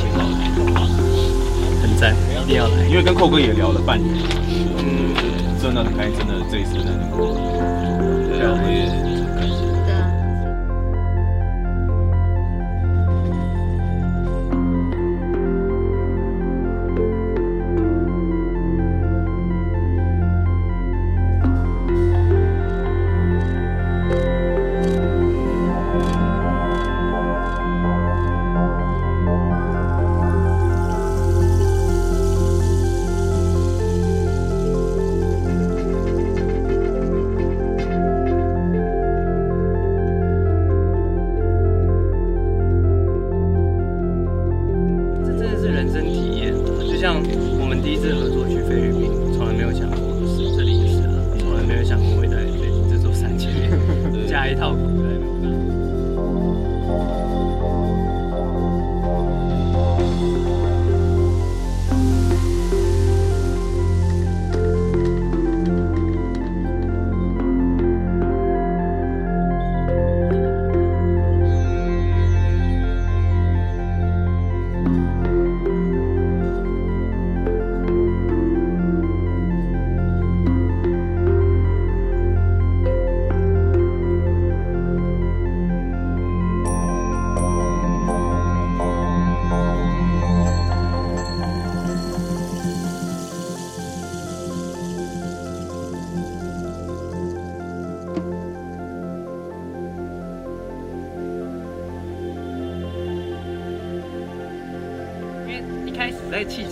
请我来，很赞，一定要来。因为跟寇哥也聊了半年，嗯，真的很开心，真的这一次真的，对啊，我也。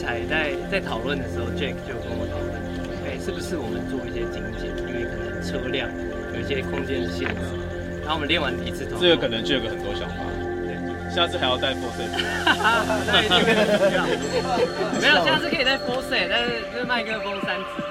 在在在讨论的时候，Jack 就跟我讨论，哎，是不是我们做一些精简？因为可能车辆有一些空间的限制。然后我们练完第一次头，这个可能就有个很多想法。对，下次还要带 Force。没有，下次可以带 Force，但是是麦克风三支。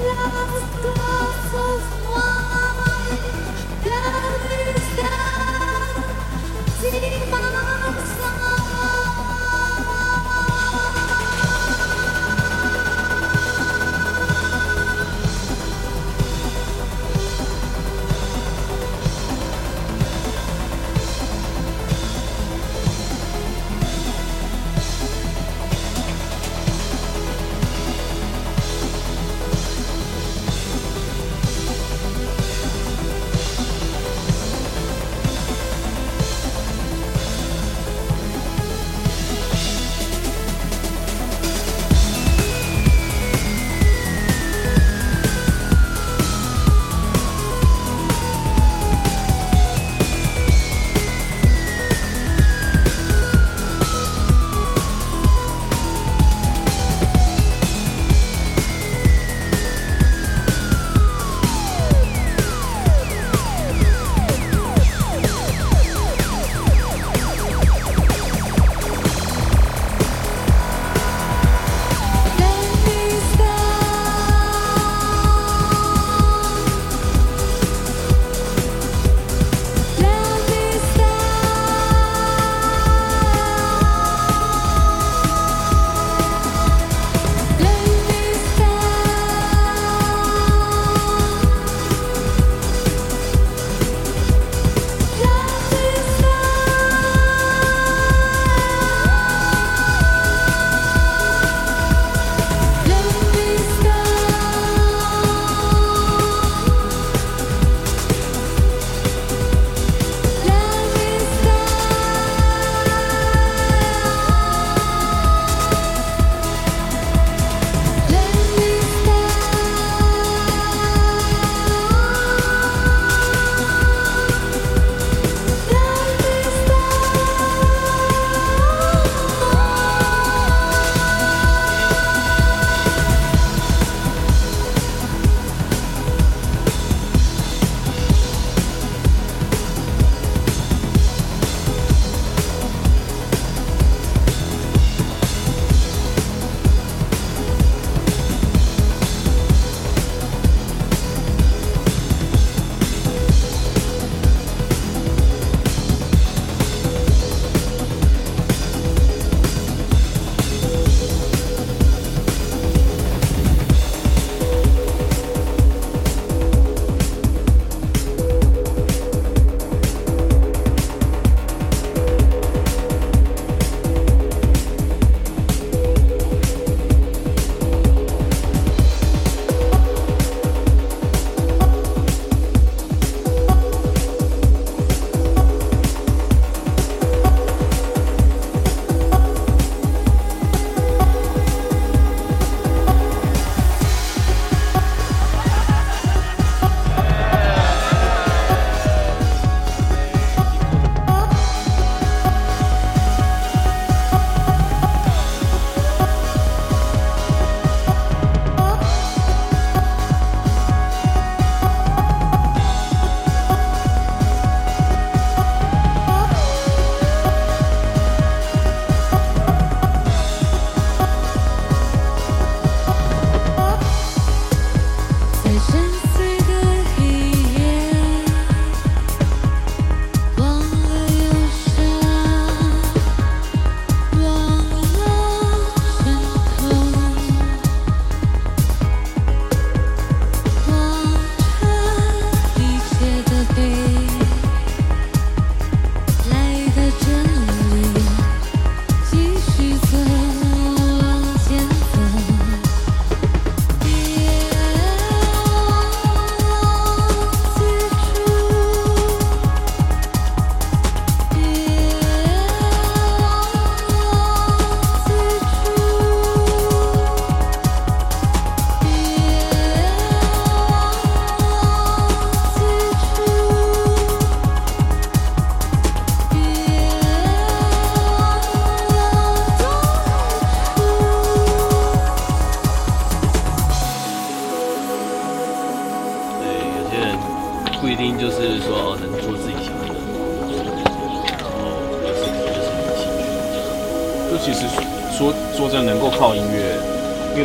Love's glass of.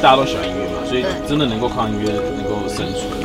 大家都喜欢音乐嘛，所以真的能够靠音乐能够生存，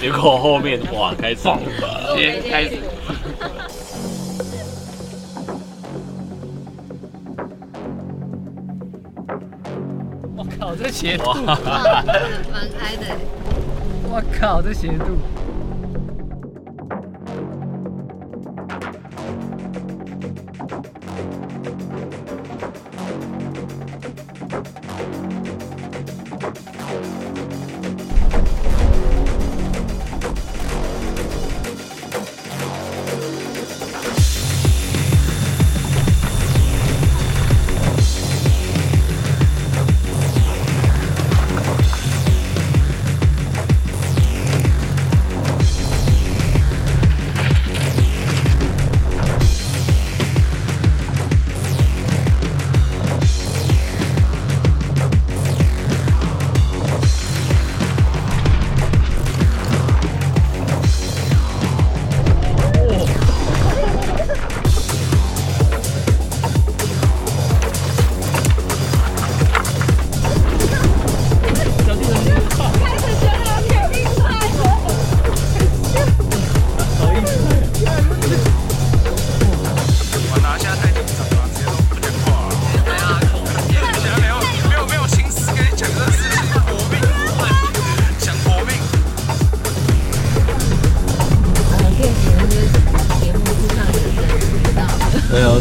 结果后面哇，开始，先开始。我靠，这斜度，蛮开的。我靠，这斜度。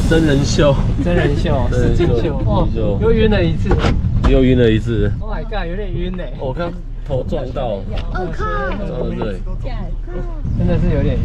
真人秀，真人秀，实境秀，哦，又晕了一次，又晕了一次。Oh my god，有点晕呢。我刚头撞到，我靠，对，真的是有点晕。